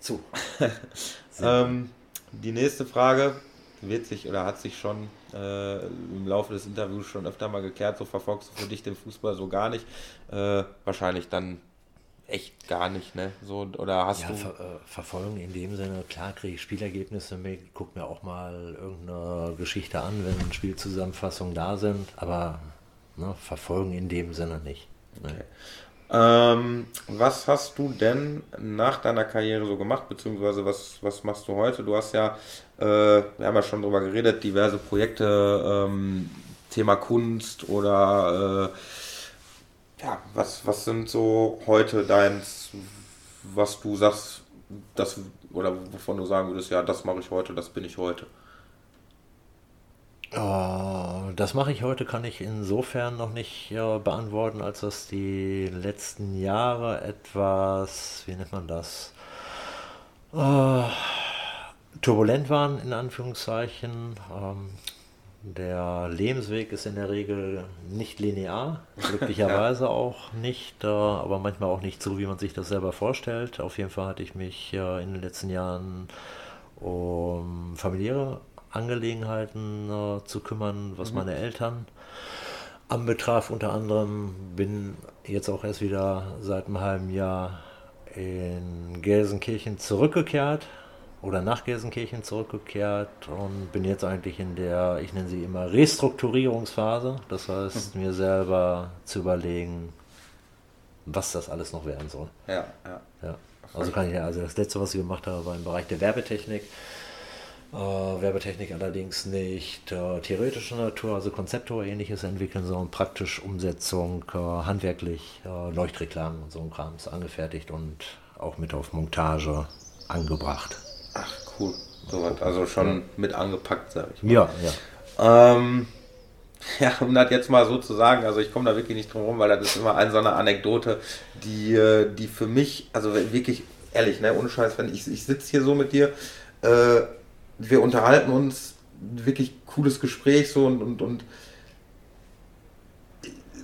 zu. ähm, die nächste Frage wird sich oder hat sich schon äh, im Laufe des Interviews schon öfter mal gekehrt, so verfolgst du für dich den Fußball so gar nicht. Äh, wahrscheinlich dann echt gar nicht, ne? So, oder hast ja, du. Ver äh, verfolgen in dem Sinne, klar kriege ich Spielergebnisse mit, guck mir auch mal irgendeine Geschichte an, wenn Spielzusammenfassungen da sind, aber ne, verfolgen in dem Sinne nicht. Ne? Okay. Ähm, was hast du denn nach deiner Karriere so gemacht, beziehungsweise was, was machst du heute? Du hast ja, äh, wir haben ja schon drüber geredet, diverse Projekte, ähm, Thema Kunst oder äh, ja, was, was sind so heute deins, was du sagst, das oder wovon du sagen würdest, ja, das mache ich heute, das bin ich heute? Uh, das mache ich heute, kann ich insofern noch nicht uh, beantworten, als dass die letzten Jahre etwas, wie nennt man das, uh, turbulent waren, in Anführungszeichen. Um, der Lebensweg ist in der Regel nicht linear, glücklicherweise ja. auch nicht, aber manchmal auch nicht so, wie man sich das selber vorstellt. Auf jeden Fall hatte ich mich in den letzten Jahren um familiäre Angelegenheiten äh, zu kümmern, was mhm. meine Eltern anbetraf. Unter anderem bin jetzt auch erst wieder seit einem halben Jahr in Gelsenkirchen zurückgekehrt oder nach Gelsenkirchen zurückgekehrt und bin jetzt eigentlich in der, ich nenne sie immer Restrukturierungsphase. Das heißt, mhm. mir selber zu überlegen, was das alles noch werden soll. Ja, ja. ja. Also kann ich ja, also das letzte, was ich gemacht habe, war im Bereich der Werbetechnik. Äh, Werbetechnik allerdings nicht äh, theoretischer Natur, also Konzepte oder ähnliches entwickeln, sondern praktisch Umsetzung, äh, handwerklich, Leuchtreklamen und so ein Kram ist angefertigt und auch mit auf Montage angebracht. Ach, cool. So was, also schon mit angepackt, sag ich mal. Ja, ja. Ähm, ja, um das jetzt mal so zu sagen, also ich komme da wirklich nicht drum rum, weil das ist immer eine so eine Anekdote, die, die für mich, also wirklich ehrlich, ne, ohne Scheiß, wenn ich, ich sitze hier so mit dir, äh, wir unterhalten uns, wirklich cooles Gespräch so und, und, und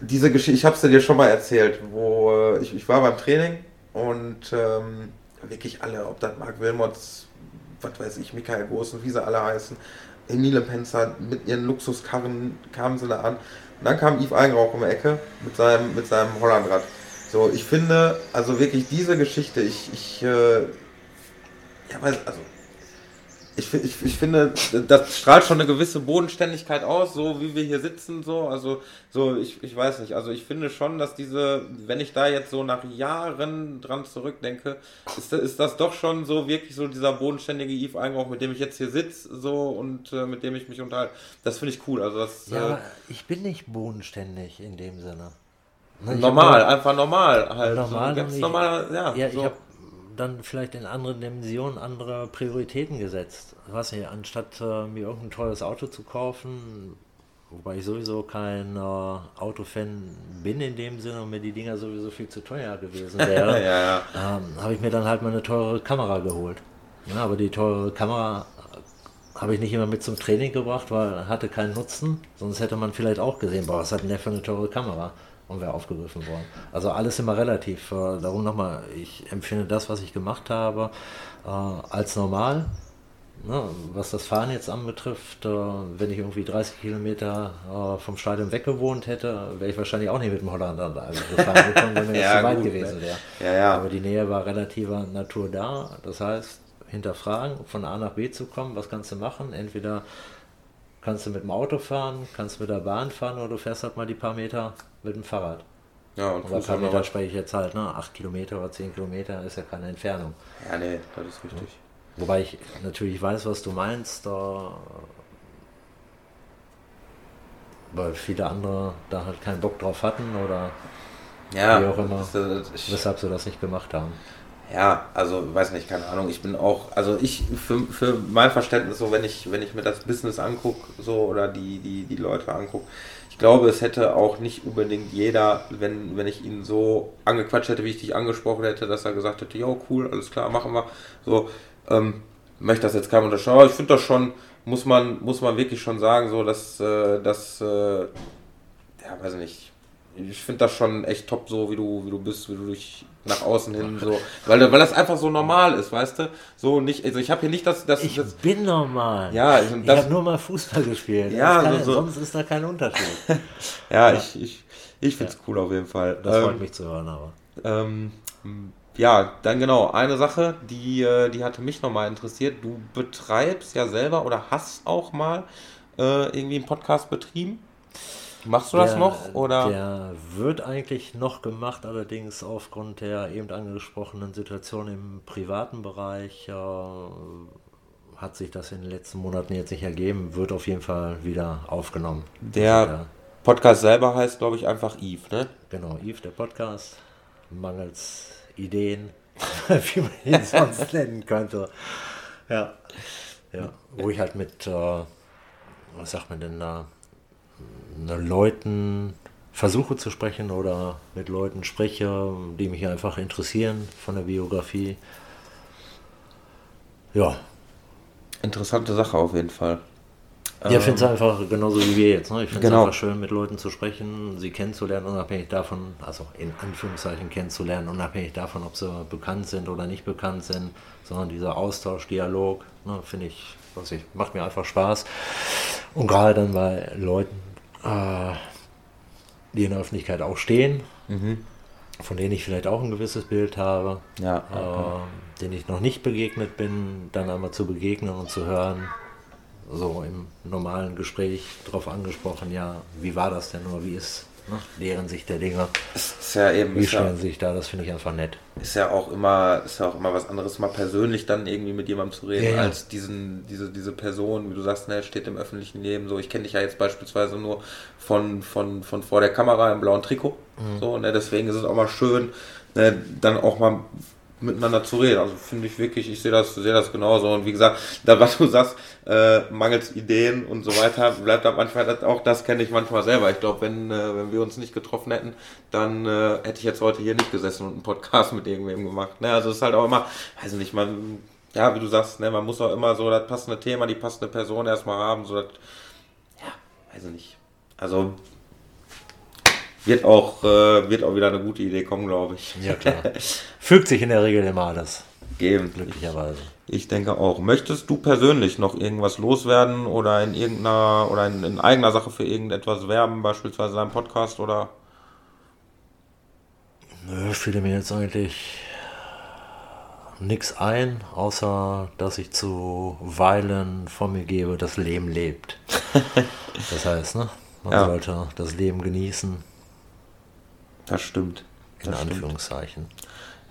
diese Geschichte, ich habe es dir schon mal erzählt, wo äh, ich, ich war beim Training und ähm, wirklich alle, ob das Marc Wilmots, was weiß ich, Michael Groß und wie sie alle heißen, Emile Penzer mit ihren Luxuskarren kamen sie da an. Und dann kam Yves Eigenrauch um die Ecke mit seinem, mit seinem Hollandrad. So, ich finde, also wirklich diese Geschichte, ich, ich, äh, ja, weiß, also ich, ich, ich finde, das strahlt schon eine gewisse Bodenständigkeit aus, so wie wir hier sitzen, so. Also, so, ich, ich weiß nicht. Also, ich finde schon, dass diese, wenn ich da jetzt so nach Jahren dran zurückdenke, ist, ist das doch schon so wirklich so dieser bodenständige Yves Einbruch, mit dem ich jetzt hier sitze, so und äh, mit dem ich mich unterhalte. Das finde ich cool. Also, das, ja, äh, ich bin nicht bodenständig in dem Sinne. Ne, normal, einfach normal halt. Normal, so, ganz normal, ja. ja so. ich habe dann vielleicht in anderen Dimensionen andere Prioritäten gesetzt. Was nicht, anstatt äh, mir irgendein teures Auto zu kaufen, wobei ich sowieso kein äh, Autofan bin in dem Sinne und mir die Dinger sowieso viel zu teuer gewesen wären, ja, ja. ähm, habe ich mir dann halt mal eine teure Kamera geholt. Ja, aber die teure Kamera habe ich nicht immer mit zum Training gebracht, weil hatte keinen Nutzen. Sonst hätte man vielleicht auch gesehen, boah, was hat denn der für eine teure Kamera? Und wäre aufgegriffen worden. Also alles immer relativ. Äh, darum nochmal, ich empfinde das, was ich gemacht habe, äh, als normal. Ne, was das Fahren jetzt anbetrifft, äh, wenn ich irgendwie 30 Kilometer vom Stadion weggewohnt hätte, wäre ich wahrscheinlich auch nicht mit dem Holländer gefahren gekommen, wenn mir ja, das zu weit gut, gewesen wäre. Ja, ja. Aber die Nähe war relativer Natur da. Das heißt, hinterfragen, von A nach B zu kommen, was kannst du machen? Entweder kannst du mit dem Auto fahren, kannst mit der Bahn fahren oder du fährst halt mal die paar Meter mit dem Fahrrad. Ja, und Aber paar Meter spreche ich jetzt halt, ne? 8 Kilometer oder 10 Kilometer ist ja keine Entfernung. Ja, nee, das ist richtig. Ja. Wobei ich natürlich weiß, was du meinst, da, weil viele andere da halt keinen Bock drauf hatten oder ja, wie auch immer, das, das, ich, weshalb sie das nicht gemacht haben. Ja, also weiß nicht, keine Ahnung. Ich bin auch, also ich für, für mein Verständnis so, wenn ich wenn ich mir das Business angucke, so oder die die die Leute angucke, ich glaube, es hätte auch nicht unbedingt jeder, wenn wenn ich ihn so angequatscht hätte, wie ich dich angesprochen hätte, dass er gesagt hätte, jo cool, alles klar, machen wir. So ähm, möchte das jetzt keinem unterschauen. Ich finde das schon, muss man muss man wirklich schon sagen, so dass äh, dass äh, ja weiß nicht ich finde das schon echt top, so wie du, wie du bist, wie du dich nach außen hin so, weil, weil das einfach so normal ist, weißt du? So nicht, also ich habe hier nicht das, das Ich das, bin normal. Ja, ich, ich habe nur mal Fußball gespielt. Ja, keine, so, so. sonst ist da kein Unterschied. ja, ja, ich, ich, ich finde es ja. cool auf jeden Fall. Das freut ähm, mich zu hören, aber. Ähm, ja, dann genau, eine Sache, die, äh, die hatte mich nochmal interessiert. Du betreibst ja selber oder hast auch mal äh, irgendwie einen Podcast betrieben. Machst du der, das noch? Oder? Der wird eigentlich noch gemacht, allerdings aufgrund der eben angesprochenen Situation im privaten Bereich äh, hat sich das in den letzten Monaten jetzt nicht ergeben, wird auf jeden Fall wieder aufgenommen. Der also Podcast selber heißt, glaube ich, einfach Eve, ne? Genau, Eve, der Podcast. Mangels Ideen, wie man ihn sonst nennen könnte. Ja. ja. Wo ich halt mit, äh, was sagt man denn da? Leuten versuche zu sprechen oder mit Leuten spreche, die mich einfach interessieren von der Biografie. Ja. Interessante Sache auf jeden Fall. Ja, ich finde es ähm, einfach genauso wie wir jetzt. Ne? Ich finde es genau. einfach schön, mit Leuten zu sprechen, sie kennenzulernen, unabhängig davon, also in Anführungszeichen kennenzulernen, unabhängig davon, ob sie bekannt sind oder nicht bekannt sind, sondern dieser Austausch, Dialog, ne, finde ich, was ich, macht mir einfach Spaß. Und gerade dann bei Leuten, äh, die in der Öffentlichkeit auch stehen, mhm. von denen ich vielleicht auch ein gewisses Bild habe, ja, äh, denen ich noch nicht begegnet bin, dann einmal zu begegnen und zu hören, so im normalen Gespräch drauf angesprochen, ja, wie war das denn nur, wie ist ne, deren Sicht der Dinge? Ist ja eben, wie stellen ja, sich da, das finde ich einfach nett. Ist ja auch immer, ist ja auch immer was anderes, mal persönlich dann irgendwie mit jemandem zu reden, ja, ja. als diesen, diese, diese Person, wie du sagst, ne, steht im öffentlichen Leben so. Ich kenne dich ja jetzt beispielsweise nur von, von, von vor der Kamera im blauen Trikot. Mhm. So, ne, deswegen ist es auch mal schön, ne, dann auch mal miteinander zu reden. Also finde ich wirklich, ich sehe das, sehe das genauso. Und wie gesagt, da was du sagst, äh, mangels Ideen und so weiter, bleibt da manchmal das, auch das kenne ich manchmal selber. Ich glaube, wenn, äh, wenn wir uns nicht getroffen hätten, dann äh, hätte ich jetzt heute hier nicht gesessen und einen Podcast mit irgendwem gemacht. Ne? Also es ist halt auch immer, weiß nicht, man, ja, wie du sagst, ne, man muss auch immer so das passende Thema, die passende Person erstmal haben, so dass, ja, weiß ich nicht. Also wird auch, äh, wird auch wieder eine gute Idee kommen, glaube ich. Ja, klar. Fügt sich in der Regel immer alles. Geben. Glücklicherweise. Ich denke auch. Möchtest du persönlich noch irgendwas loswerden oder in irgendeiner oder in, in eigener Sache für irgendetwas werben, beispielsweise deinem Podcast oder? Nö, fiel mir jetzt eigentlich nichts ein, außer dass ich zuweilen von mir gebe, das Leben lebt. das heißt, ne? Man ja. sollte das Leben genießen das stimmt. Das in Anführungszeichen.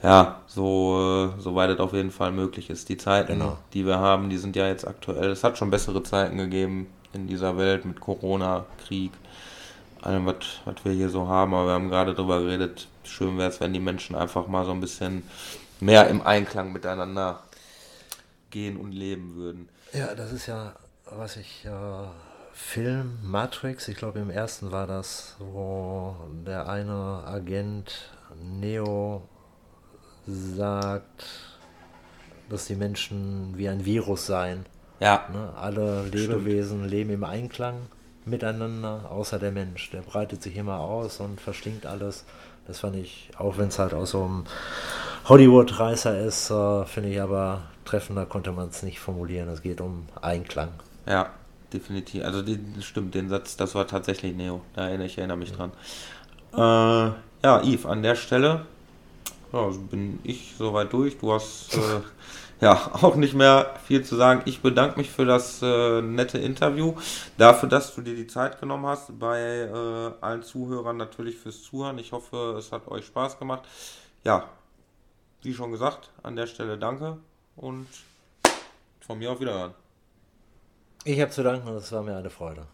Ja, so, äh, soweit es auf jeden Fall möglich ist. Die Zeiten, genau. die wir haben, die sind ja jetzt aktuell. Es hat schon bessere Zeiten gegeben in dieser Welt mit Corona, Krieg, allem, was wir hier so haben. Aber wir haben gerade darüber geredet, schön wäre es, wenn die Menschen einfach mal so ein bisschen mehr im Einklang miteinander gehen und leben würden. Ja, das ist ja, was ich äh, Film Matrix, ich glaube im ersten war das, wo der eine Agent Neo sagt, dass die Menschen wie ein Virus seien. Ja. Ne? Alle Lebewesen Stimmt. leben im Einklang miteinander, außer der Mensch. Der breitet sich immer aus und verstinkt alles. Das fand ich, auch wenn es halt aus so einem Hollywood-Reißer ist, äh, finde ich aber treffender konnte man es nicht formulieren. Es geht um Einklang. Ja, definitiv. Also die, stimmt, den Satz, das war tatsächlich Neo. Da erinnere ich erinnere mich dran. Äh, ja, Yves, an der Stelle ja, also bin ich soweit durch. Du hast äh, ja auch nicht mehr viel zu sagen. Ich bedanke mich für das äh, nette Interview, dafür, dass du dir die Zeit genommen hast. Bei äh, allen Zuhörern natürlich fürs Zuhören. Ich hoffe, es hat euch Spaß gemacht. Ja, wie schon gesagt, an der Stelle danke und von mir auf Wiederhören. Ich habe zu danken und es war mir eine Freude.